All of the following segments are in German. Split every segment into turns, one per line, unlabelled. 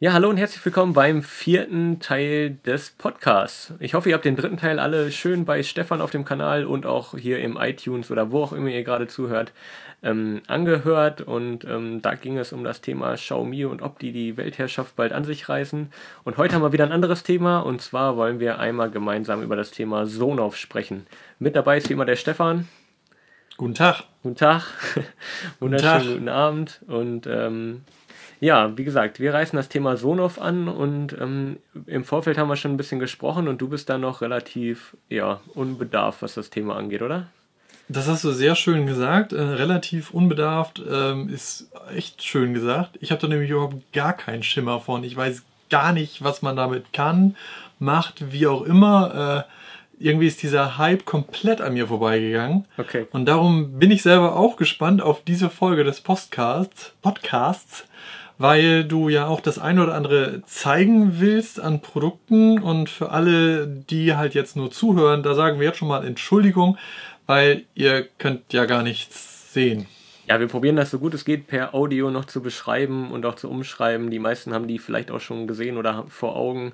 Ja, hallo und herzlich willkommen beim vierten Teil des Podcasts. Ich hoffe, ihr habt den dritten Teil alle schön bei Stefan auf dem Kanal und auch hier im iTunes oder wo auch immer ihr gerade zuhört, ähm, angehört. Und ähm, da ging es um das Thema Xiaomi und ob die die Weltherrschaft bald an sich reißen. Und heute haben wir wieder ein anderes Thema und zwar wollen wir einmal gemeinsam über das Thema Sonoff sprechen. Mit dabei ist wie immer der Stefan.
Guten Tag.
Guten Tag. Wunderschönen guten, guten Abend. Und ähm, ja, wie gesagt, wir reißen das Thema Sonoff an und ähm, im Vorfeld haben wir schon ein bisschen gesprochen und du bist da noch relativ ja, unbedarft, was das Thema angeht, oder?
Das hast du sehr schön gesagt. Äh, relativ unbedarft ähm, ist echt schön gesagt. Ich habe da nämlich überhaupt gar keinen Schimmer von. Ich weiß gar nicht, was man damit kann, macht, wie auch immer. Äh, irgendwie ist dieser Hype komplett an mir vorbeigegangen.
Okay.
Und darum bin ich selber auch gespannt auf diese Folge des Podcasts. Podcasts weil du ja auch das eine oder andere zeigen willst an Produkten und für alle, die halt jetzt nur zuhören, da sagen wir jetzt schon mal Entschuldigung, weil ihr könnt ja gar nichts sehen.
Ja, wir probieren das so gut es geht per Audio noch zu beschreiben und auch zu umschreiben. Die meisten haben die vielleicht auch schon gesehen oder vor Augen.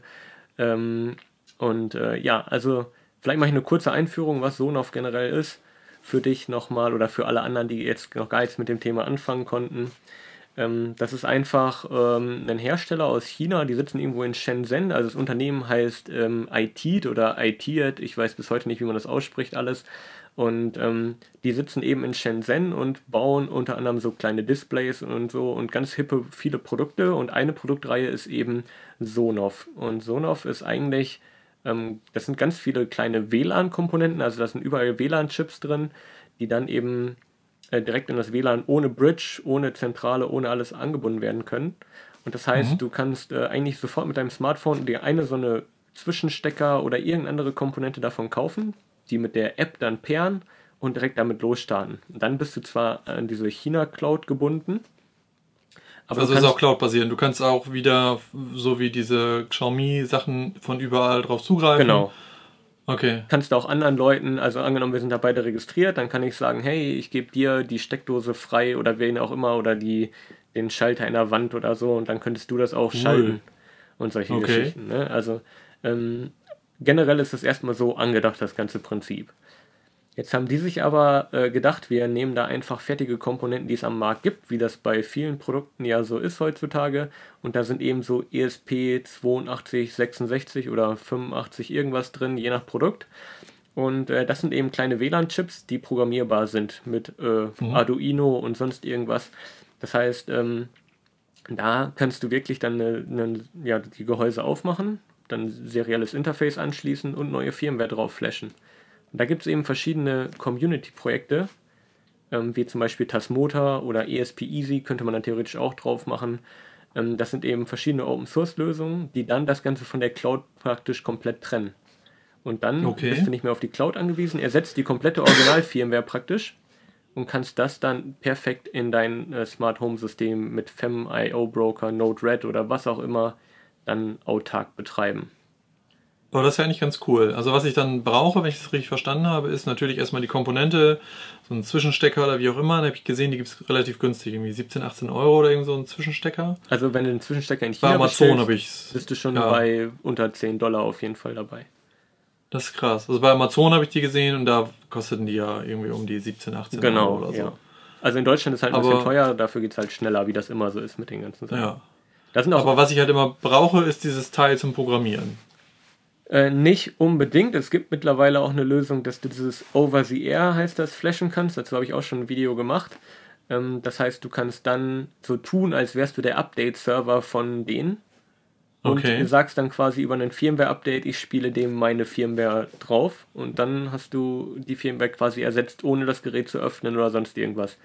Ähm, und äh, ja, also vielleicht mache ich eine kurze Einführung, was Sonoff generell ist. Für dich nochmal oder für alle anderen, die jetzt noch gar nichts mit dem Thema anfangen konnten. Ähm, das ist einfach ähm, ein Hersteller aus China, die sitzen irgendwo in Shenzhen. Also das Unternehmen heißt ähm, ITED oder ITED, ich weiß bis heute nicht, wie man das ausspricht, alles. Und ähm, die sitzen eben in Shenzhen und bauen unter anderem so kleine Displays und so und ganz hippe viele Produkte. Und eine Produktreihe ist eben Sonoff. Und Sonoff ist eigentlich, ähm, das sind ganz viele kleine WLAN-Komponenten, also da sind überall WLAN-Chips drin, die dann eben äh, direkt in das WLAN ohne Bridge, ohne Zentrale, ohne alles angebunden werden können. Und das heißt, mhm. du kannst äh, eigentlich sofort mit deinem Smartphone dir eine so eine Zwischenstecker oder irgendeine andere Komponente davon kaufen, die mit der App dann pairen und direkt damit losstarten. Und dann bist du zwar an diese China-Cloud gebunden,
aber also ist auch Cloud-basierend. Du kannst auch wieder, so wie diese Xiaomi-Sachen, von überall drauf zugreifen.
Genau.
Okay.
Kannst du auch anderen Leuten, also angenommen, wir sind da beide registriert, dann kann ich sagen, hey, ich gebe dir die Steckdose frei oder wen auch immer oder die, den Schalter in der Wand oder so und dann könntest du das auch cool. schalten und solche okay. Geschichten. Ne? Also ähm, generell ist das erstmal so angedacht, das ganze Prinzip. Jetzt haben die sich aber äh, gedacht, wir nehmen da einfach fertige Komponenten, die es am Markt gibt, wie das bei vielen Produkten ja so ist heutzutage. Und da sind eben so ESP 82, 66 oder 85 irgendwas drin, je nach Produkt. Und äh, das sind eben kleine WLAN-Chips, die programmierbar sind mit äh, mhm. Arduino und sonst irgendwas. Das heißt, ähm, da kannst du wirklich dann eine, eine, ja, die Gehäuse aufmachen, dann serielles Interface anschließen und neue Firmware drauf flashen. Und da gibt es eben verschiedene Community-Projekte, ähm, wie zum Beispiel Tasmota oder ESP Easy, könnte man dann theoretisch auch drauf machen. Ähm, das sind eben verschiedene Open-Source-Lösungen, die dann das Ganze von der Cloud praktisch komplett trennen. Und dann okay. bist du nicht mehr auf die Cloud angewiesen, ersetzt die komplette Original-Firmware praktisch und kannst das dann perfekt in dein äh, Smart Home System mit FEM, IO Broker, Node-RED oder was auch immer dann autark betreiben.
Aber das ist ja eigentlich ganz cool. Also was ich dann brauche, wenn ich das richtig verstanden habe, ist natürlich erstmal die Komponente, so ein Zwischenstecker oder wie auch immer. Da habe ich gesehen, die gibt es relativ günstig, irgendwie 17, 18 Euro oder irgend so ein Zwischenstecker.
Also wenn du einen Zwischenstecker in China
Bei Amazon habe ich
bist du schon ja. bei unter 10 Dollar auf jeden Fall dabei.
Das ist krass. Also bei Amazon habe ich die gesehen und da kosteten die ja irgendwie um die 17, 18
genau,
Euro oder so.
Ja. Also in Deutschland ist halt ein Aber, bisschen teuer, dafür geht es halt schneller, wie das immer so ist mit den ganzen Sachen.
Ja. Aber was ich halt immer brauche, ist dieses Teil zum Programmieren.
Äh, nicht unbedingt. Es gibt mittlerweile auch eine Lösung, dass du dieses Over the Air heißt das flashen kannst. Dazu habe ich auch schon ein Video gemacht. Ähm, das heißt, du kannst dann so tun, als wärst du der Update-Server von denen. Und okay. du sagst dann quasi über ein Firmware-Update, ich spiele dem meine Firmware drauf. Und dann hast du die Firmware quasi ersetzt, ohne das Gerät zu öffnen oder sonst irgendwas.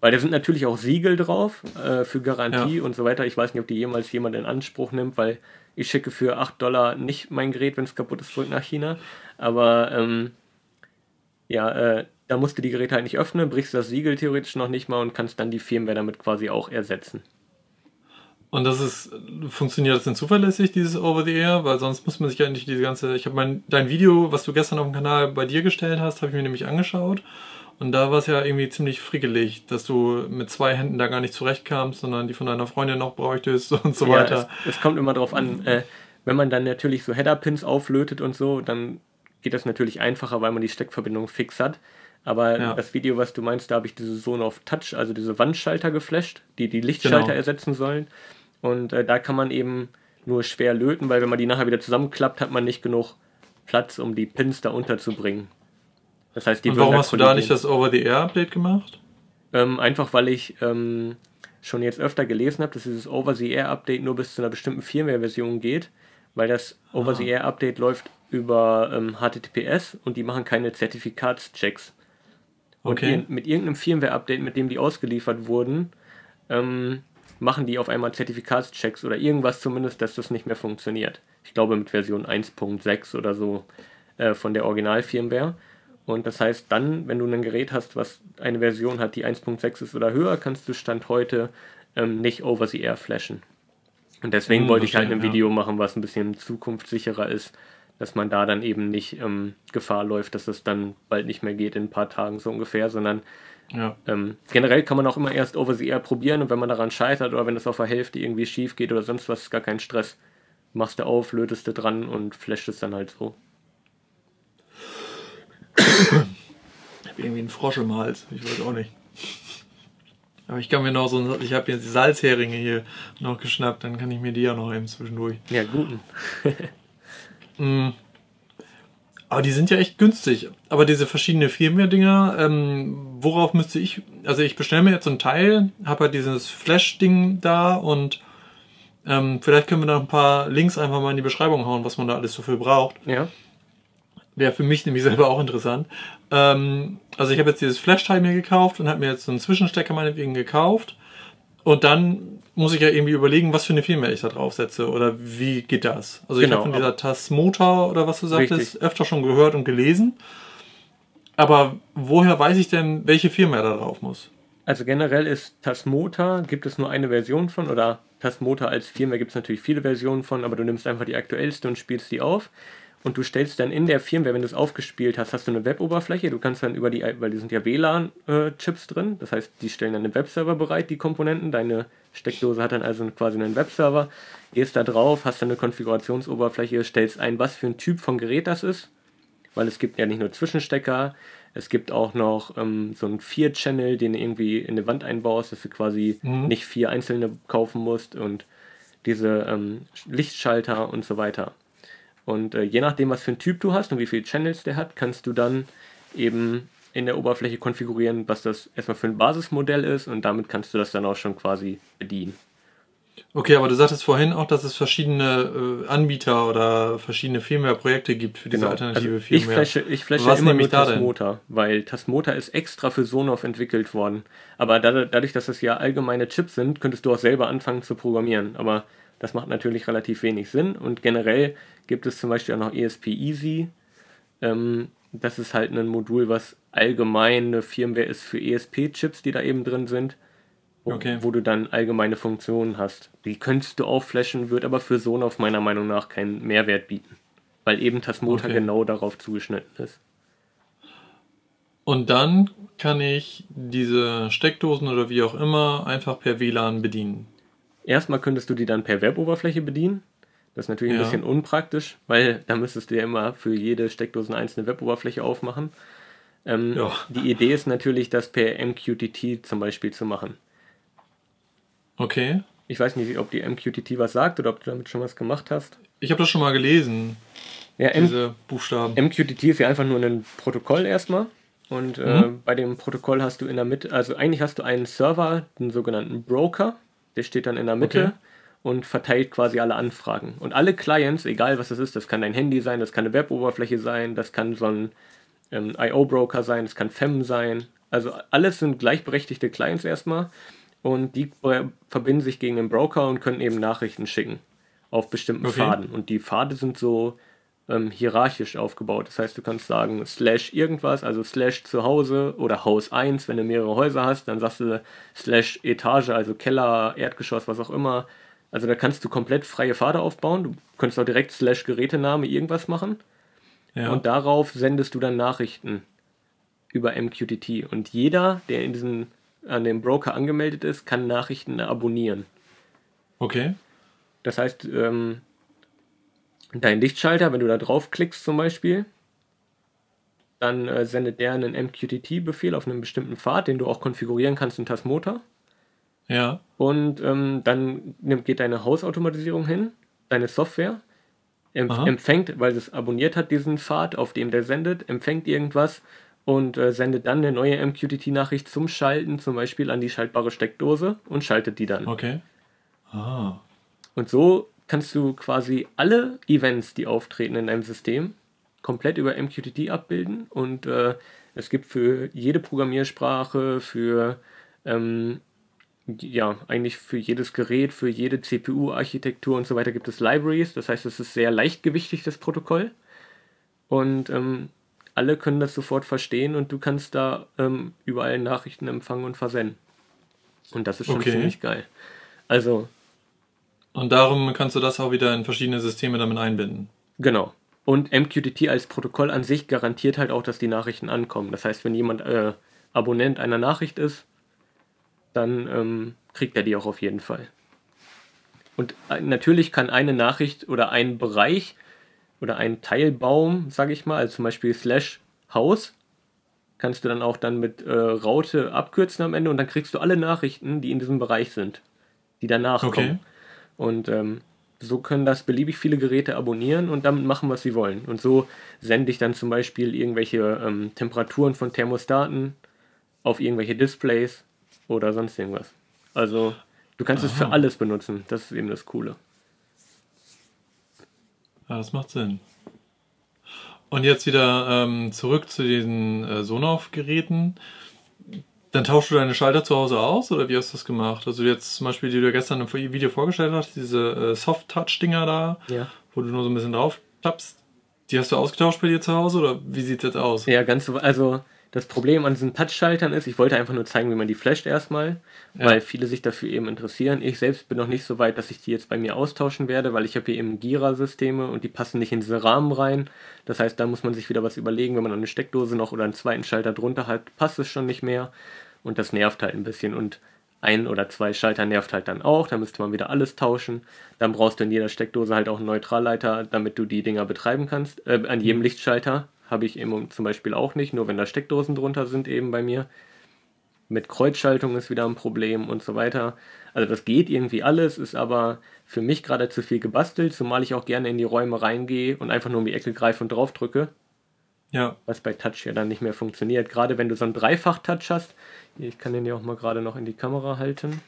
Weil da sind natürlich auch Siegel drauf äh, für Garantie ja. und so weiter. Ich weiß nicht, ob die jemals jemand in Anspruch nimmt, weil ich schicke für 8 Dollar nicht mein Gerät, wenn es kaputt ist, zurück nach China. Aber ähm, ja, äh, da musst du die Geräte halt nicht öffnen, brichst das Siegel theoretisch noch nicht mal und kannst dann die Firmware damit quasi auch ersetzen.
Und das ist, funktioniert das denn zuverlässig, dieses Over the Air? Weil sonst muss man sich ja nicht diese ganze, ich habe mein, dein Video, was du gestern auf dem Kanal bei dir gestellt hast, habe ich mir nämlich angeschaut. Und da war es ja irgendwie ziemlich frickelig, dass du mit zwei Händen da gar nicht zurechtkamst, sondern die von deiner Freundin noch bräuchtest und so
Ja,
weiter.
es, es kommt immer drauf an, äh, wenn man dann natürlich so Header-Pins auflötet und so, dann geht das natürlich einfacher, weil man die Steckverbindung fix hat. Aber
Ja.
das Video, was du meinst, da habe ich diese Zone of Touch, also diese Wandschalter geflasht, die die Lichtschalter
Genau.
ersetzen sollen. Und äh, da kann man eben nur schwer löten, weil wenn man die nachher wieder zusammenklappt, hat man nicht genug Platz, um die Pins da unterzubringen. Das heißt, die
und warum hast du da nicht das Over-the-Air-Update gemacht?
Ähm, einfach weil ich ähm, schon jetzt öfter gelesen habe, dass dieses Over-the-Air-Update nur bis zu einer bestimmten Firmware-Version geht, weil das Over-the-Air-Update läuft über ähm, HTTPS und die machen keine Zertifikatschecks. Und
Okay.
ir- mit irgendeinem Firmware-Update, mit dem die ausgeliefert wurden, ähm, machen die auf einmal Zertifikatschecks oder irgendwas zumindest, dass das nicht mehr funktioniert. Ich glaube mit Version 1.6 oder so äh, von der Original-Firmware. Und das heißt, dann, wenn du ein Gerät hast, was eine Version hat, die 1.6 ist oder höher, kannst du Stand heute ähm, nicht over the air flashen. Und deswegen
Hm,
wollte ich halt ein
ja.
Video machen, was ein bisschen zukunftssicherer ist, dass man da dann eben nicht ähm, Gefahr läuft, dass es dann bald nicht mehr geht in ein paar Tagen so ungefähr, sondern
Ja.
ähm, generell kann man auch immer erst over the air probieren und wenn man daran scheitert oder wenn es auf der Hälfte irgendwie schief geht oder sonst was, ist gar kein Stress. Machst du auf, lötest du dran und flasht es dann halt so.
Ich habe irgendwie einen Frosch im Hals. Ich weiß auch nicht. Aber ich kann mir noch so, ich habe jetzt die Salzheringe hier noch geschnappt, dann kann ich mir die ja noch eben zwischendurch.
Ja, guten.
Aber die sind ja echt günstig. Aber diese verschiedenen Firmware-Dinger, ähm, worauf müsste ich, also ich bestelle mir jetzt so ein Teil, habe halt dieses Flash-Ding da und ähm, vielleicht können wir da ein paar Links einfach mal in die Beschreibung hauen, was man da alles dafür braucht.
Ja.
Wäre für mich nämlich selber auch interessant. Ähm, also ich habe jetzt dieses Flash-Teil mir gekauft und habe mir jetzt so einen Zwischenstecker meinetwegen gekauft. Und dann muss ich ja irgendwie überlegen, was für eine Firmware ich da draufsetze oder wie geht das? Also ich
Genau,
habe von dieser Tasmotor oder was du sagtest,
Richtig.
öfter schon gehört und gelesen. Aber woher weiß ich denn, welche Firmware da drauf muss?
Also generell ist Tasmota, gibt es nur eine Version von, oder Tasmota als Firmware gibt es natürlich viele Versionen von, aber du nimmst einfach die aktuellste und spielst die auf. Und du stellst dann in der Firmware, wenn du es aufgespielt hast, hast du eine Weboberfläche. Du kannst dann über die, weil die sind ja WLAN-Chips drin, das heißt, die stellen dann einen Webserver bereit, die Komponenten. Deine Steckdose hat dann also quasi einen Webserver. Gehst da drauf, hast dann eine Konfigurationsoberfläche, stellst ein, was für ein Typ von Gerät das ist weil es gibt ja nicht nur Zwischenstecker, es gibt auch noch ähm, so einen Vier-Channel, den du irgendwie in eine Wand einbaust, dass du quasi nicht vier einzelne kaufen musst und diese ähm, Lichtschalter und so weiter. Und äh, je nachdem, was für ein Typ du hast und wie viele Channels der hat, kannst du dann eben in der Oberfläche konfigurieren, was das erstmal für ein Basismodell ist und damit kannst du das dann auch schon quasi bedienen.
Okay, aber du sagtest vorhin auch, dass es verschiedene äh, Anbieter oder verschiedene Firmware-Projekte gibt für diese alternative
Also ich
Firmware.
flashe, ich flashe
Was
immer nur
da denn?
Tasmota, weil Tasmota ist extra für Sonoff entwickelt worden. Aber da, dadurch, dass das ja allgemeine Chips sind, könntest du auch selber anfangen zu programmieren. Aber das macht natürlich relativ wenig Sinn. Und generell gibt es zum Beispiel auch noch ESP Easy. Ähm, das ist halt ein Modul, was allgemein eine Firmware ist für ESP-Chips, die da eben drin sind. Wo,
Okay.
wo du dann allgemeine Funktionen hast. Die könntest du auch flashen, wird aber für Sonoff meiner Meinung nach keinen Mehrwert bieten. Weil eben Tasmota
Okay.
genau darauf zugeschnitten ist.
Und dann kann ich diese Steckdosen oder wie auch immer einfach per WLAN bedienen.
Erstmal könntest du die dann per Weboberfläche bedienen. Das ist natürlich ein
Ja.
bisschen unpraktisch, weil da müsstest du ja immer für jede Steckdose eine einzelne Weboberfläche aufmachen. Ähm,
Ja.
Die Idee ist natürlich, das per MQTT zum Beispiel zu machen.
Okay.
Ich weiß nicht, ob die MQTT was sagt oder ob du damit schon was gemacht hast.
Ich habe das schon mal gelesen,
Ja, M
diese Buchstaben.
MQTT ist ja einfach nur ein Protokoll erstmal. Und äh, bei dem Protokoll hast du in der Mitte, also eigentlich hast du einen Server, den sogenannten Broker, der steht dann in der Mitte
Okay.
Und verteilt quasi alle Anfragen. Und alle Clients, egal was das ist, das kann dein Handy sein, das kann eine Weboberfläche sein, das kann so ein ähm, IO-Broker sein, das kann FEM sein. Also alles sind gleichberechtigte Clients erstmal und die verbinden sich gegen den Broker und können eben Nachrichten schicken auf bestimmten
Okay.
Pfaden. Und die Pfade sind so ähm, hierarchisch aufgebaut. Das heißt, du kannst sagen slash irgendwas, also slash zu Hause oder Haus 1, wenn du mehrere Häuser hast, dann sagst du slash Etage, also Keller, Erdgeschoss, was auch immer. Also da kannst du komplett freie Pfade aufbauen. Du könntest auch direkt slash Gerätename irgendwas machen.
Ja.
Und darauf sendest du dann Nachrichten über MQTT. Und jeder, der in diesen, an dem Broker angemeldet ist, kann Nachrichten abonnieren.
Okay.
Das heißt, ähm, dein Lichtschalter, wenn du da draufklickst zum Beispiel, dann äh, sendet der einen MQTT-Befehl auf einen bestimmten Pfad, den du auch konfigurieren kannst in Tasmota.
Ja.
Und ähm, dann geht deine Hausautomatisierung hin, deine Software, empf
Aha.
empfängt, weil es abonniert hat, diesen Pfad, auf dem der sendet, empfängt irgendwas und äh, sendet dann eine neue MQTT-Nachricht zum Schalten, zum Beispiel an die schaltbare Steckdose und schaltet die dann.
Okay. Ah.
Und so kannst du quasi alle Events, die auftreten in deinem System, komplett über MQTT abbilden. Und äh, es gibt für jede Programmiersprache, für ähm, ja, eigentlich für jedes Gerät, für jede CPU-Architektur und so weiter gibt es Libraries. Das heißt, es ist sehr leichtgewichtig, das Protokoll. Und ähm, alle können das sofort verstehen und du kannst da ähm, überall Nachrichten empfangen und versenden. Und das ist schon
Okay.
ziemlich geil. Also,
Und darum kannst du das auch wieder in verschiedene Systeme damit einbinden.
Genau. Und MQTT als Protokoll an sich garantiert halt auch, dass die Nachrichten ankommen. Das heißt, wenn jemand äh, Abonnent einer Nachricht ist, dann ähm, kriegt er die auch auf jeden Fall. Und äh, natürlich kann eine Nachricht oder ein Bereich oder ein Teilbaum, sage ich mal, also zum Beispiel slash Haus, kannst du dann auch dann mit äh, Raute abkürzen am Ende und dann kriegst du alle Nachrichten, die in diesem Bereich sind, die danach
Okay.
kommen. Und ähm, so können das beliebig viele Geräte abonnieren und damit machen, was sie wollen. Und so sende ich dann zum Beispiel irgendwelche ähm, Temperaturen von Thermostaten auf irgendwelche Displays oder sonst irgendwas. Also du kannst es für
Aha.
alles benutzen. Das ist eben das Coole.
Ja, das macht Sinn. Und jetzt wieder ähm, zurück zu diesen äh, Sonoff-Geräten. Dann tauschst du deine Schalter zu Hause aus oder wie hast du das gemacht? Also jetzt zum Beispiel, die du gestern im Video vorgestellt hast, diese äh, Soft-Touch-Dinger da,
Ja.
wo du nur so ein bisschen drauf tappst, die hast du ausgetauscht bei dir zu Hause oder wie sieht das aus?
Ja, ganz so. Also das Problem an diesen Touchschaltern ist, ich wollte einfach nur zeigen, wie man die flasht erstmal,
Ja.
weil viele sich dafür eben interessieren. Ich selbst bin noch nicht so weit, dass ich die jetzt bei mir austauschen werde, weil ich habe hier eben Gira-Systeme und die passen nicht in diese Rahmen rein. Das heißt, da muss man sich wieder was überlegen, wenn man eine Steckdose noch oder einen zweiten Schalter drunter hat, passt es schon nicht mehr. Und das nervt halt ein bisschen. Und ein oder zwei Schalter nervt halt dann auch. Da müsste man wieder alles tauschen. Dann brauchst du in jeder Steckdose halt auch einen Neutralleiter, damit du die Dinger betreiben kannst. Äh, an jedem Lichtschalter habe ich eben zum Beispiel auch nicht, nur wenn da Steckdosen drunter sind eben bei mir. Mit Kreuzschaltung ist wieder ein Problem und so weiter. Also das geht irgendwie alles, ist aber für mich gerade zu viel gebastelt, zumal ich auch gerne in die Räume reingehe und einfach nur um die Ecke greife und drauf drücke
Ja,
was bei Touch ja dann nicht mehr funktioniert. Gerade wenn du so einen Dreifach-Touch hast, ich kann den ja auch mal gerade noch in die Kamera halten.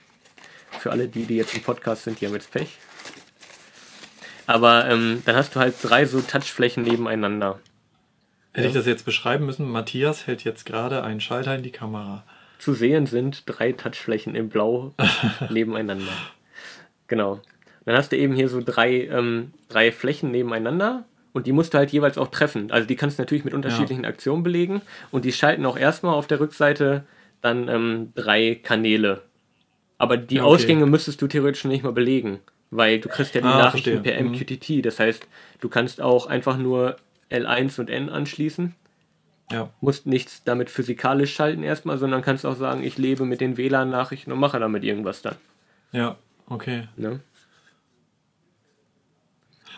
Für alle die, die jetzt im Podcast sind, die haben jetzt Pech. Aber ähm, dann hast du halt drei so Touchflächen nebeneinander.
Hätte ich das jetzt beschreiben müssen. Matthias hält jetzt gerade einen Schalter in die Kamera.
Zu sehen sind drei Touchflächen in Blau nebeneinander. Genau. Dann hast du eben hier so drei, ähm, drei Flächen nebeneinander und die musst du halt jeweils auch treffen. Also die kannst du natürlich mit unterschiedlichen Aktionen belegen und die schalten auch erstmal auf der Rückseite dann ähm, drei Kanäle. Aber die
Ja, okay.
Ausgänge müsstest du theoretisch nicht mal belegen, weil du kriegst ja die
Ah,
Nachrichten
verstehe.
per
Mhm.
MQTT. Das heißt, du kannst auch einfach nur L1 und N anschließen
Ja,
musst nichts damit physikalisch schalten erstmal, sondern kannst auch sagen, ich lebe mit den WLAN-Nachrichten und mache damit irgendwas dann.
ja, okay.
Ne?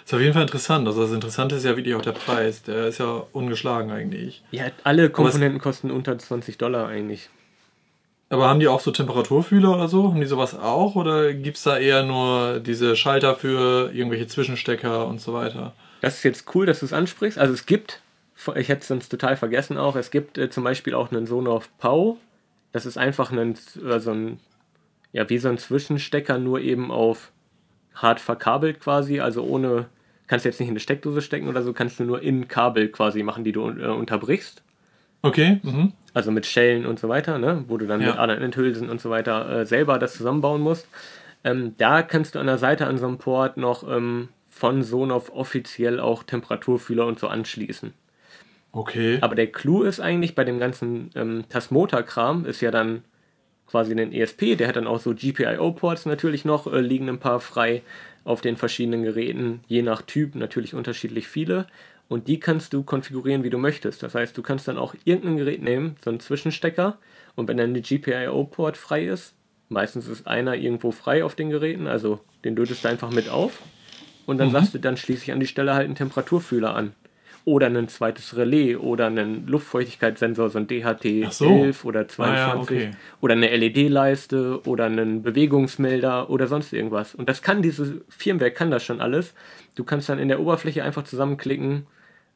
Ist auf jeden Fall interessant. Also das Interessante ist ja wirklich auch der Preis. Der ist ja ungeschlagen eigentlich.
Ja, alle Komponenten kosten unter 20 Dollar eigentlich.
Aber haben die auch so Temperaturfühler oder so? Haben die sowas auch? Oder gibt es da eher nur diese Schalter für irgendwelche Zwischenstecker und so weiter?
Das ist jetzt cool, dass du es ansprichst. Also es gibt, ich hätte es sonst total vergessen auch, es gibt äh, zum Beispiel auch einen Sonoff Pau. Das ist einfach ein, äh, so ein, ja, wie so ein Zwischenstecker, nur eben auf hart verkabelt quasi, also ohne, kannst jetzt nicht in eine Steckdose stecken oder so, kannst du nur in Kabel quasi machen, die du äh, unterbrichst.
Okay, mhm.
also mit Schellen und so weiter, ne? wo du dann
Ja.
mit anderen Enthülsen und so weiter äh, selber das zusammenbauen musst. Ähm, da kannst du an der Seite an so einem Port noch ähm, von Sonoff offiziell auch Temperaturfühler und so anschließen.
Okay.
Aber der Clou ist eigentlich bei dem ganzen ähm, Tasmota-Kram ist ja dann quasi ein ESP, der hat dann auch so GPIO-Ports natürlich noch, äh, liegen ein paar frei auf den verschiedenen Geräten, je nach Typ natürlich unterschiedlich viele. Und die kannst du konfigurieren, wie du möchtest. Das heißt, du kannst dann auch irgendein Gerät nehmen, so einen Zwischenstecker, und wenn dann der GPIO-Port frei ist, meistens ist einer irgendwo frei auf den Geräten, also den lötest du einfach mit auf und dann mhm. sagst du, dann schließe ich an die Stelle halt einen Temperaturfühler an. Oder ein zweites Relais oder einen Luftfeuchtigkeitssensor, so ein DHT so. 11 oder 22 ah, ja, okay. oder eine LED-Leiste oder einen Bewegungsmelder oder sonst irgendwas. Und das kann dieses Firmware kann das schon alles. Du kannst dann in der Oberfläche einfach zusammenklicken,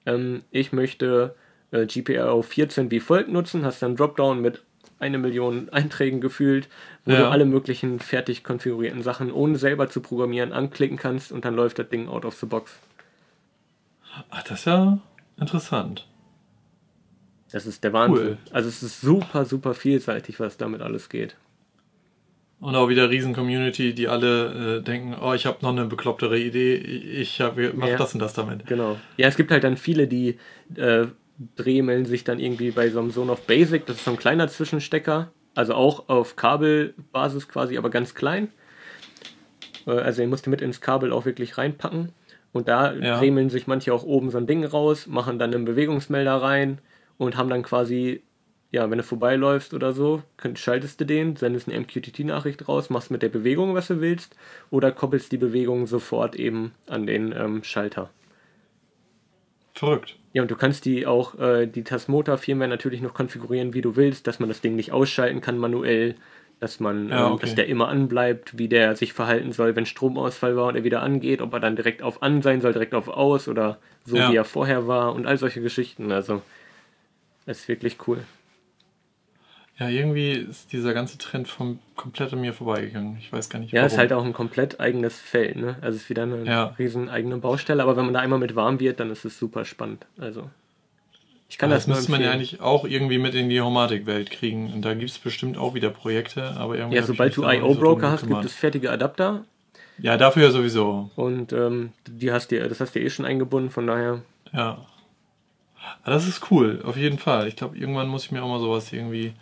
ähm, ich möchte äh, GPIO 14 wie folgt nutzen, hast dann Dropdown mit eine Million Einträgen gefühlt, wo ja. du alle möglichen fertig konfigurierten Sachen, ohne selber zu programmieren, anklicken kannst und dann läuft das Ding out of the box.
Ach, das ist ja interessant.
Das ist der Wahnsinn. Cool. Also es ist super, super vielseitig, was damit alles geht.
Und auch wieder riesen Community, die alle äh, denken, oh, ich habe noch eine beklopptere Idee, ich mache ja. das und das damit.
Genau. Ja, es gibt halt dann viele, die äh, dremeln sich dann irgendwie bei so einem Zone of Basic, das ist so ein kleiner Zwischenstecker, also auch auf Kabelbasis quasi, aber ganz klein. Äh, also den musst du mit ins Kabel auch wirklich reinpacken. Und da ja. dremeln sich manche auch oben so ein Ding raus, machen dann einen Bewegungsmelder rein und haben dann quasi, ja, wenn du vorbeiläufst oder so, schaltest du den, sendest eine MQTT-Nachricht raus, machst mit der Bewegung, was du willst, oder koppelst die Bewegung sofort eben an den ähm, Schalter.
Verrückt.
Ja, und du kannst die auch, äh, die Tasmota Firmware natürlich noch konfigurieren, wie du willst, dass man das Ding nicht ausschalten kann manuell, dass man, ja, ähm, okay. dass der immer anbleibt, wie der sich verhalten soll, wenn Stromausfall war und er wieder angeht, ob er dann direkt auf an sein soll, direkt auf aus oder so ja. wie er vorher war und all solche Geschichten. Also, das ist wirklich cool.
Ja, irgendwie ist dieser ganze Trend vom komplett an mir vorbeigegangen. Ich weiß gar nicht
Ja, warum. ist halt auch ein komplett eigenes Feld, ne? Also es ist wieder eine ja. riesen eigene Baustelle, aber wenn man da einmal mit warm wird, dann ist es super spannend. Also
ich kann aber das, das müsste man ja eigentlich auch irgendwie mit in die Homatic-Welt kriegen. Und da gibt es bestimmt auch wieder Projekte, aber irgendwie.
Ja, sobald du IO-Broker so hast, gibt es fertige Adapter.
Ja, dafür ja sowieso.
Und ähm, die hast du, das hast du eh schon eingebunden, von daher.
Ja. Aber das ist cool, auf jeden Fall. Ich glaube, irgendwann muss ich mir auch mal sowas irgendwie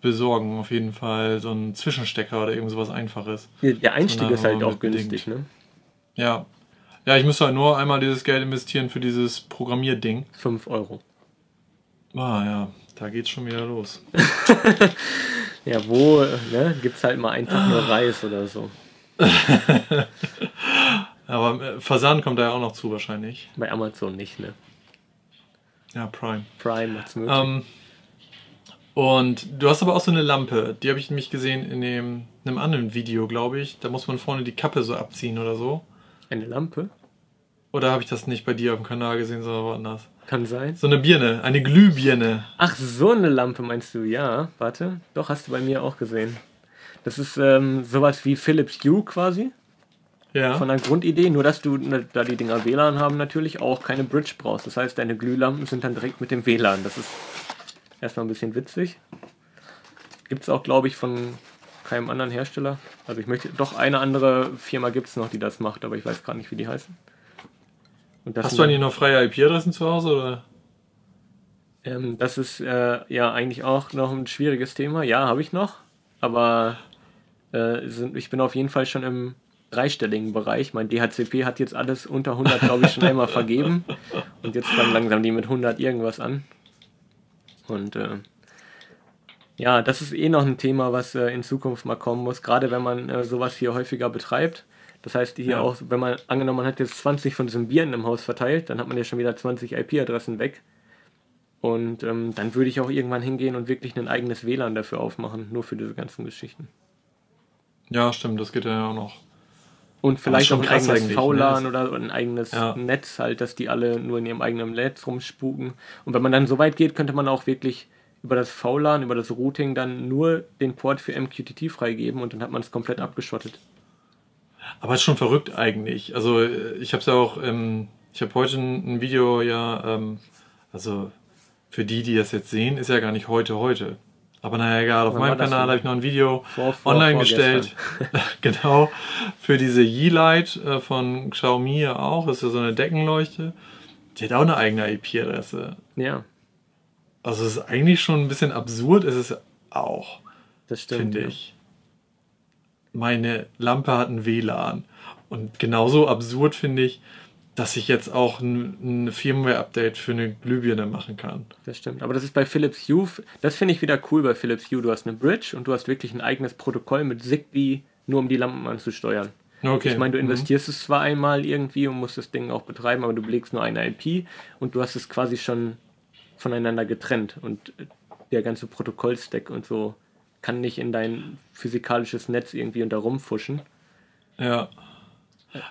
besorgen, auf jeden Fall. So ein Zwischenstecker oder irgend sowas Einfaches.
Der Einstieg ist halt auch günstig, ne?
Ja. Ja, ich müsste halt nur einmal dieses Geld investieren für dieses Programmierding.
5 Euro.
Ah ja, da geht's schon wieder los.
ja, wo, ne? Gibt's halt mal einen Tag nur Reis oder so.
Aber äh, Versand kommt da ja auch noch zu wahrscheinlich.
Bei Amazon nicht, ne?
Ja, Prime.
Prime macht's möglich. Ähm,
und du hast aber auch so eine Lampe, die habe ich nämlich gesehen in dem, einem anderen Video, glaube ich. Da muss man vorne die Kappe so abziehen oder so.
Eine Lampe?
Oder habe ich das nicht bei dir auf dem Kanal gesehen, sondern woanders?
Kann sein.
So eine Birne, eine Glühbirne.
Ach, so eine Lampe meinst du? Ja, warte. Doch, hast du bei mir auch gesehen. Das ist ähm, sowas wie Philips Hue quasi. Ja. Von der Grundidee, nur dass du, ne, da die Dinger WLAN haben, natürlich auch keine Bridge brauchst. Das heißt, deine Glühlampen sind dann direkt mit dem WLAN. Das ist Erstmal ein bisschen witzig. Gibt es auch, glaube ich, von keinem anderen Hersteller. Also ich möchte, doch eine andere Firma gibt es noch, die das macht, aber ich weiß gar nicht, wie die heißen.
Hast du eigentlich noch freie IP-Adressen zu Hause oder?
Ähm, das ist äh, ja eigentlich auch noch ein schwieriges Thema. Ja, habe ich noch, aber äh, sind, ich bin auf jeden Fall schon im dreistelligen Bereich. Mein DHCP hat jetzt alles unter 100, glaube ich, schon einmal vergeben. Und jetzt fangen langsam die mit 100 irgendwas an. Und äh, ja, das ist eh noch ein Thema, was äh, in Zukunft mal kommen muss, gerade wenn man äh, sowas hier häufiger betreibt. Das heißt, hier ja. auch, wenn man angenommen, man hat jetzt 20 von diesen Bieren im Haus verteilt, dann hat man ja schon wieder 20 IP-Adressen weg. Und ähm, dann würde ich auch irgendwann hingehen und wirklich ein eigenes WLAN dafür aufmachen, nur für diese ganzen Geschichten.
Ja, stimmt, das geht ja auch noch.
Und vielleicht auch ein eigenes VLAN ne? oder ein eigenes ja. Netz, halt, dass die alle nur in ihrem eigenen Netz rumspuken. Und wenn man dann so weit geht, könnte man auch wirklich über das VLAN, über das Routing dann nur den Port für MQTT freigeben und dann hat man es komplett abgeschottet.
Aber es ist schon verrückt eigentlich. Also ich habe es ja auch, ähm, ich habe heute ein Video ja, ähm, also für die, die das jetzt sehen, ist ja gar nicht heute heute. Aber naja, egal, auf meinem Kanal habe ich noch ein Video vor, vor, online gestellt. genau. Für diese Yeelight äh, von Xiaomi ja auch. Das ist ja so eine Deckenleuchte. Die hat auch eine eigene IP-Adresse.
Ja.
Also es ist eigentlich schon ein bisschen absurd, ist es auch.
Das stimmt. Finde
ja. ich. Meine Lampe hat ein WLAN. Und genauso absurd finde ich, dass ich jetzt auch ein, ein Firmware-Update für eine Glühbirne machen kann.
Das stimmt. Aber das ist bei Philips Hue, das finde ich wieder cool bei Philips Hue. Du hast eine Bridge und du hast wirklich ein eigenes Protokoll mit Zigbee, nur um die Lampen anzusteuern. Okay. Ich meine, du mhm. investierst mhm. es zwar einmal irgendwie und musst das Ding auch betreiben, aber du belegst nur eine IP und du hast es quasi schon voneinander getrennt und der ganze Protokollstack und so kann nicht in dein physikalisches Netz irgendwie unter rumfuschen.
Ja.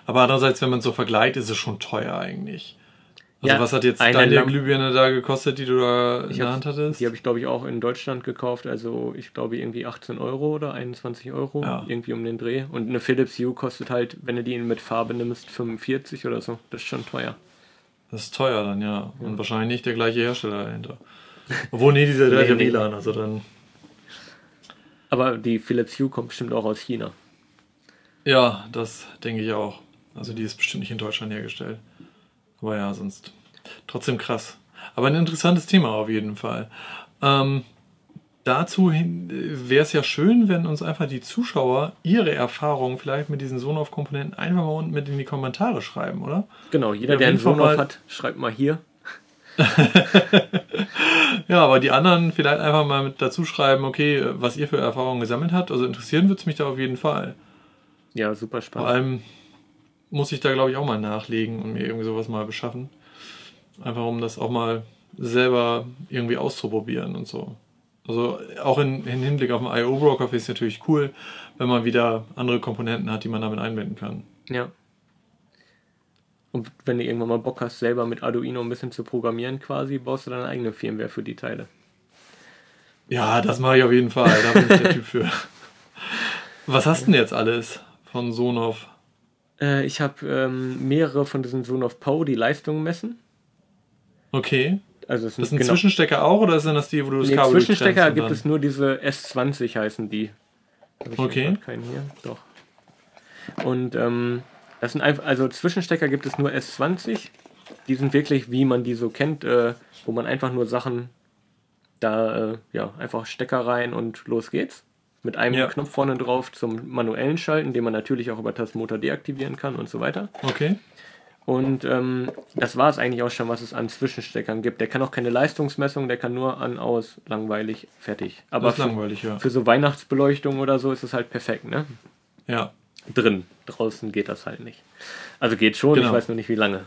Aber andererseits, wenn man so vergleicht, ist es schon teuer eigentlich. Also ja, was hat jetzt deine Lamp Glühbirne da gekostet, die du da in der Hand hattest?
Die habe ich, glaube ich, auch in Deutschland gekauft. Also ich glaube irgendwie 18 Euro oder 21 Euro. Ja. Irgendwie um den Dreh. Und eine Philips Hue kostet halt, wenn du die mit Farbe nimmst, 45 oder so. Das ist schon teuer.
Das ist teuer dann, ja. Und ja. wahrscheinlich nicht der gleiche Hersteller dahinter. Obwohl, nee, dieser gleiche nee, WLAN, also dann.
Aber die Philips Hue kommt bestimmt auch aus China.
Ja, das denke ich auch. Also die ist bestimmt nicht in Deutschland hergestellt. Aber ja, sonst trotzdem krass. Aber ein interessantes Thema auf jeden Fall. Ähm, dazu wäre es ja schön, wenn uns einfach die Zuschauer ihre Erfahrungen vielleicht mit diesen Sonoff-Komponenten einfach mal unten mit in die Kommentare schreiben, oder?
Genau, jeder, ja, der einen Sonoff hat, schreibt mal hier.
ja, aber die anderen vielleicht einfach mal mit dazu schreiben, okay, was ihr für Erfahrungen gesammelt habt. Also interessieren würde es mich da auf jeden Fall.
Ja, super spannend.
Vor allem muss ich da, glaube ich, auch mal nachlegen und mir irgendwie sowas mal beschaffen. Einfach um das auch mal selber irgendwie auszuprobieren und so. Also auch in, in Hinblick auf den IO-Broker ich es natürlich cool, wenn man wieder andere Komponenten hat, die man damit einbinden kann.
Ja. Und wenn du irgendwann mal Bock hast, selber mit Arduino ein bisschen zu programmieren quasi, baust du deine eigene Firmware für die Teile.
Ja, das mache ich auf jeden Fall. Da bin ich der Typ für. Was hast du denn jetzt alles von Sonoff?
Äh, ich habe ähm, mehrere von diesen Sonoff Pow, die Leistungen messen.
Okay. Also es das sind genau Zwischenstecker auch oder sind das die, wo du das
nee, Kabel Zwischenstecker gibt es nur diese S20 heißen die.
okay.
Keinen hier, doch. Und ähm, das sind einfach, also Zwischenstecker gibt es nur S20. Die sind wirklich, wie man die so kennt, äh, wo man einfach nur Sachen da, äh, ja, einfach Stecker rein und los geht's mit einem ja. Knopf vorne drauf zum manuellen Schalten, den man natürlich auch über Tastenmotor deaktivieren kann und so weiter.
Okay.
Und ähm, das war es eigentlich auch schon, was es an Zwischensteckern gibt. Der kann auch keine Leistungsmessung, der kann nur an, aus, langweilig, fertig. Aber
für, langweilig, ja.
für so Weihnachtsbeleuchtung oder so ist es halt perfekt, ne?
Ja.
Drin, draußen geht das halt nicht. Also geht schon, genau. ich weiß nur nicht wie lange.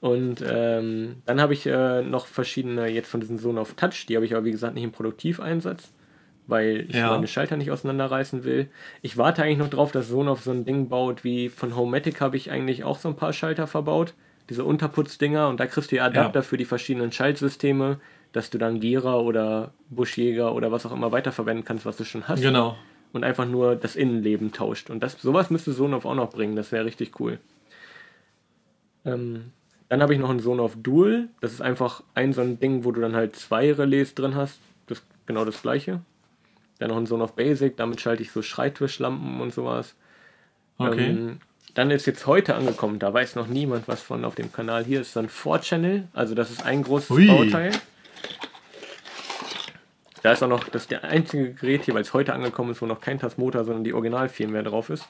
Und ähm, dann habe ich äh, noch verschiedene jetzt von diesen Sohn auf Touch, die habe ich aber wie gesagt nicht im Produktiveinsatz weil ich ja. meine Schalter nicht auseinanderreißen will. Ich warte eigentlich noch drauf, dass Sonoff so ein Ding baut wie von Homematic habe ich eigentlich auch so ein paar Schalter verbaut. Diese Unterputzdinger und da kriegst du ja Adapter ja. für die verschiedenen Schaltsysteme, dass du dann Gera oder Buschjäger oder was auch immer weiterverwenden kannst, was du schon hast.
Genau.
Und einfach nur das Innenleben tauscht. Und das, sowas müsste Sonoff auch noch bringen, das wäre richtig cool. Ähm, dann habe ich noch einen Sonoff Dual. Das ist einfach ein so ein Ding, wo du dann halt zwei Relais drin hast. Das genau das gleiche. Dann noch ein Sohn of Basic, damit schalte ich so Schreibtischlampen und sowas.
Okay. Ähm,
dann ist jetzt heute angekommen, da weiß noch niemand was von auf dem Kanal. Hier ist dann 4-Channel, also das ist ein großes Ui. Bauteil. Da ist auch noch, das ist der einzige Gerät hier, weil es heute angekommen ist, wo noch kein Tasmotor, sondern die Original-Firmware drauf ist.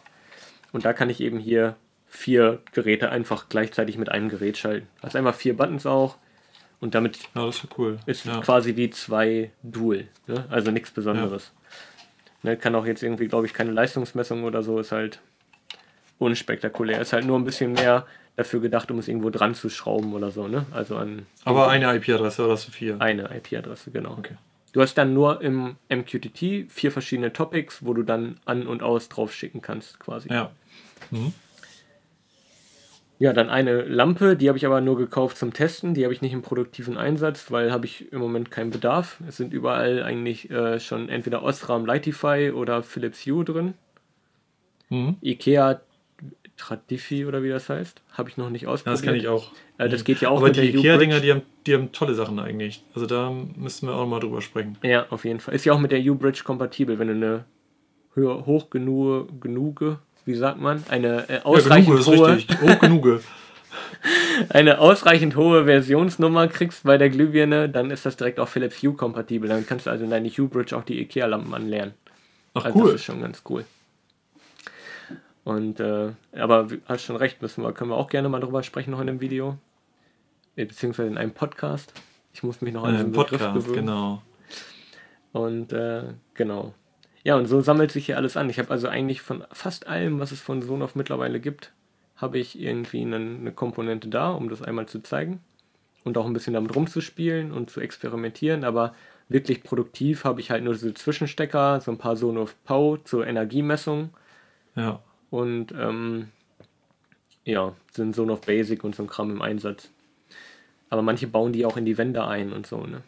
Und da kann ich eben hier vier Geräte einfach gleichzeitig mit einem Gerät schalten. Also einmal vier Buttons auch, und damit
ja, ist, cool.
ist
ja.
quasi wie zwei Dual. Ne? Also nichts Besonderes. Ja. Ne, kann auch jetzt irgendwie, glaube ich, keine Leistungsmessung oder so, ist halt unspektakulär. Ist halt nur ein bisschen mehr dafür gedacht, um es irgendwo dran zu schrauben oder so. Ne? Also an
Aber eine IP-Adresse oder hast du vier?
Eine IP-Adresse, genau.
Okay.
Du hast dann nur im MQTT vier verschiedene Topics, wo du dann an und aus drauf schicken kannst, quasi.
Ja. Mhm.
Ja, dann eine Lampe, die habe ich aber nur gekauft zum Testen. Die habe ich nicht im produktiven Einsatz, weil habe ich im Moment keinen Bedarf. Es sind überall eigentlich äh, schon entweder Osram Lightify oder Philips Hue drin. Mhm. Ikea Tradifi oder wie das heißt, habe ich noch nicht ausprobiert.
das kenne ich auch.
Äh, das geht ja auch
Aber mit die Ikea-Dinger, die haben, die haben tolle Sachen eigentlich. Also da müssen wir auch mal drüber sprechen.
Ja, auf jeden Fall. Ist ja auch mit der U-Bridge kompatibel, wenn du eine höher, hoch genug, genug wie sagt man, eine äh, ausreichend ja, hohe,
hoch genug.
eine ausreichend hohe Versionsnummer kriegst bei der Glühbirne, dann ist das direkt auch Philips Hue kompatibel. Dann kannst du also in deine Hue Bridge auch die IKEA-Lampen anlernen.
Ach also cool.
Das ist schon ganz cool. Und, äh, aber hast schon recht, müssen wir, können wir auch gerne mal drüber sprechen heute im Video. Äh, beziehungsweise in einem Podcast. Ich muss mich noch an den Podcast, gewöhnen. genau. Und äh, genau. Ja, und so sammelt sich hier alles an. Ich habe also eigentlich von fast allem, was es von Sonoff mittlerweile gibt, habe ich irgendwie eine, eine Komponente da, um das einmal zu zeigen und auch ein bisschen damit rumzuspielen und zu experimentieren, aber wirklich produktiv habe ich halt nur so Zwischenstecker, so ein paar Sonoff Pau zur Energiemessung. Ja. Und ähm, ja, sind Sonoff Basic und so ein Kram im Einsatz. Aber manche bauen die auch in die Wände ein und so, ne?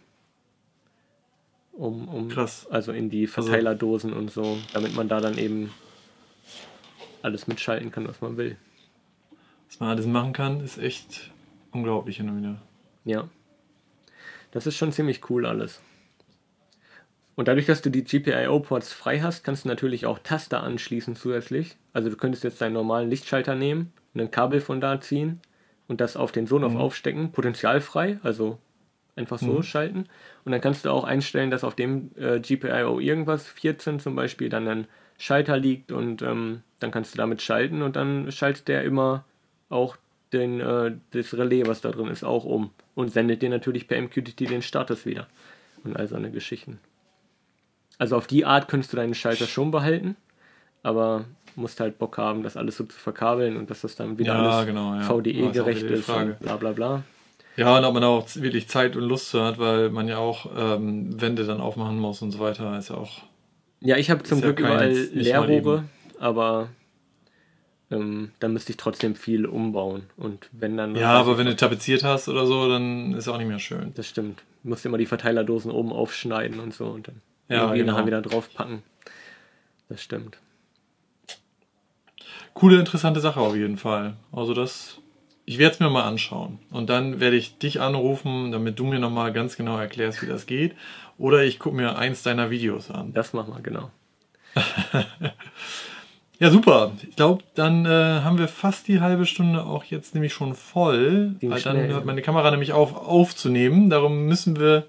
Um, um Krass. Also in die also Verteilerdosen also, und so, damit man da dann eben alles mitschalten kann, was man will.
Was man alles machen kann, ist echt unglaublich hin und wieder.
Ja. Das ist schon ziemlich cool alles. Und dadurch, dass du die GPIO-Ports frei hast, kannst du natürlich auch Taster anschließen zusätzlich. Also du könntest jetzt deinen normalen Lichtschalter nehmen, ein Kabel von da ziehen und das auf den Sonoff mhm. aufstecken, potenzialfrei, also einfach so mhm. schalten. Und dann kannst du auch einstellen, dass auf dem äh, GPIO irgendwas, 14 zum Beispiel, dann ein Schalter liegt und ähm, dann kannst du damit schalten und dann schaltet der immer auch den, äh, das Relais, was da drin ist, auch um und sendet dir natürlich per MQTT den Status wieder und all seine Geschichten. Also auf die Art könntest du deinen Schalter schon behalten, aber musst halt Bock haben, das alles so zu verkabeln und dass das dann wieder ja, alles genau, ja. VDE-gerecht ist und bla bla bla.
Ja, und ob man auch wirklich Zeit und Lust zu hat, weil man ja auch ähm, Wände dann aufmachen muss und so weiter, ist ja auch.
Ja, ich habe zum Glück ja überall Leerrohre, aber ähm, dann müsste ich trotzdem viel umbauen. Und wenn dann.
Ja, aber wenn du tapeziert hast oder so, dann ist es auch nicht mehr schön.
Das stimmt. Du musst immer die Verteilerdosen oben aufschneiden und so und dann ja, irgendwie genau. nachher wieder draufpacken. Das stimmt.
Coole, interessante Sache auf jeden Fall. Also das, ich werde es mir mal anschauen. Und dann werde ich dich anrufen, damit du mir nochmal ganz genau erklärst, wie das geht. Oder ich gucke mir eins deiner Videos an.
Das machen wir, genau.
ja, super. Ich glaube, dann äh, haben wir fast die halbe Stunde auch jetzt nämlich schon voll. weil dann hört meine Kamera nämlich auf aufzunehmen. Darum müssen wir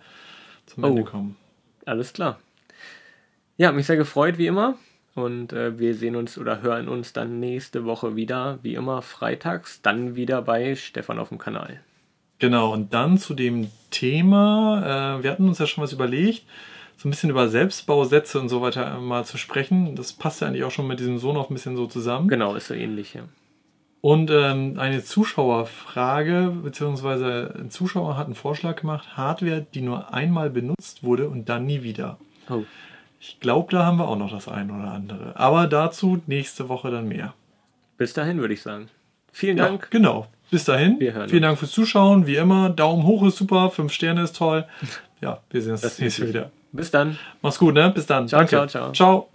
zum oh. Ende kommen.
Alles klar. Ja, mich sehr gefreut, wie immer. Und äh, wir sehen uns oder hören uns dann nächste Woche wieder, wie immer freitags, dann wieder bei Stefan auf dem Kanal.
Genau, und dann zu dem Thema, äh, wir hatten uns ja schon was überlegt, so ein bisschen über Selbstbausätze und so weiter mal zu sprechen. Das passt ja eigentlich auch schon mit diesem Sohn noch ein bisschen so zusammen.
Genau, ist so ähnlich, ja.
Und ähm, eine Zuschauerfrage, beziehungsweise ein Zuschauer hat einen Vorschlag gemacht, Hardware, die nur einmal benutzt wurde und dann nie wieder. Oh. Ich glaube, da haben wir auch noch das eine oder andere. Aber dazu nächste Woche dann mehr.
Bis dahin würde ich sagen. Vielen Dank.
Ja, genau. Bis dahin. Wir hören Vielen. Dank fürs Zuschauen. Wie immer, Daumen hoch ist super, fünf Sterne ist toll. Ja, wir sehen uns das nächste wieder.
Bis dann.
Mach's gut, ne? Bis dann.
Ciao, Danke. ciao, ciao.
Ciao.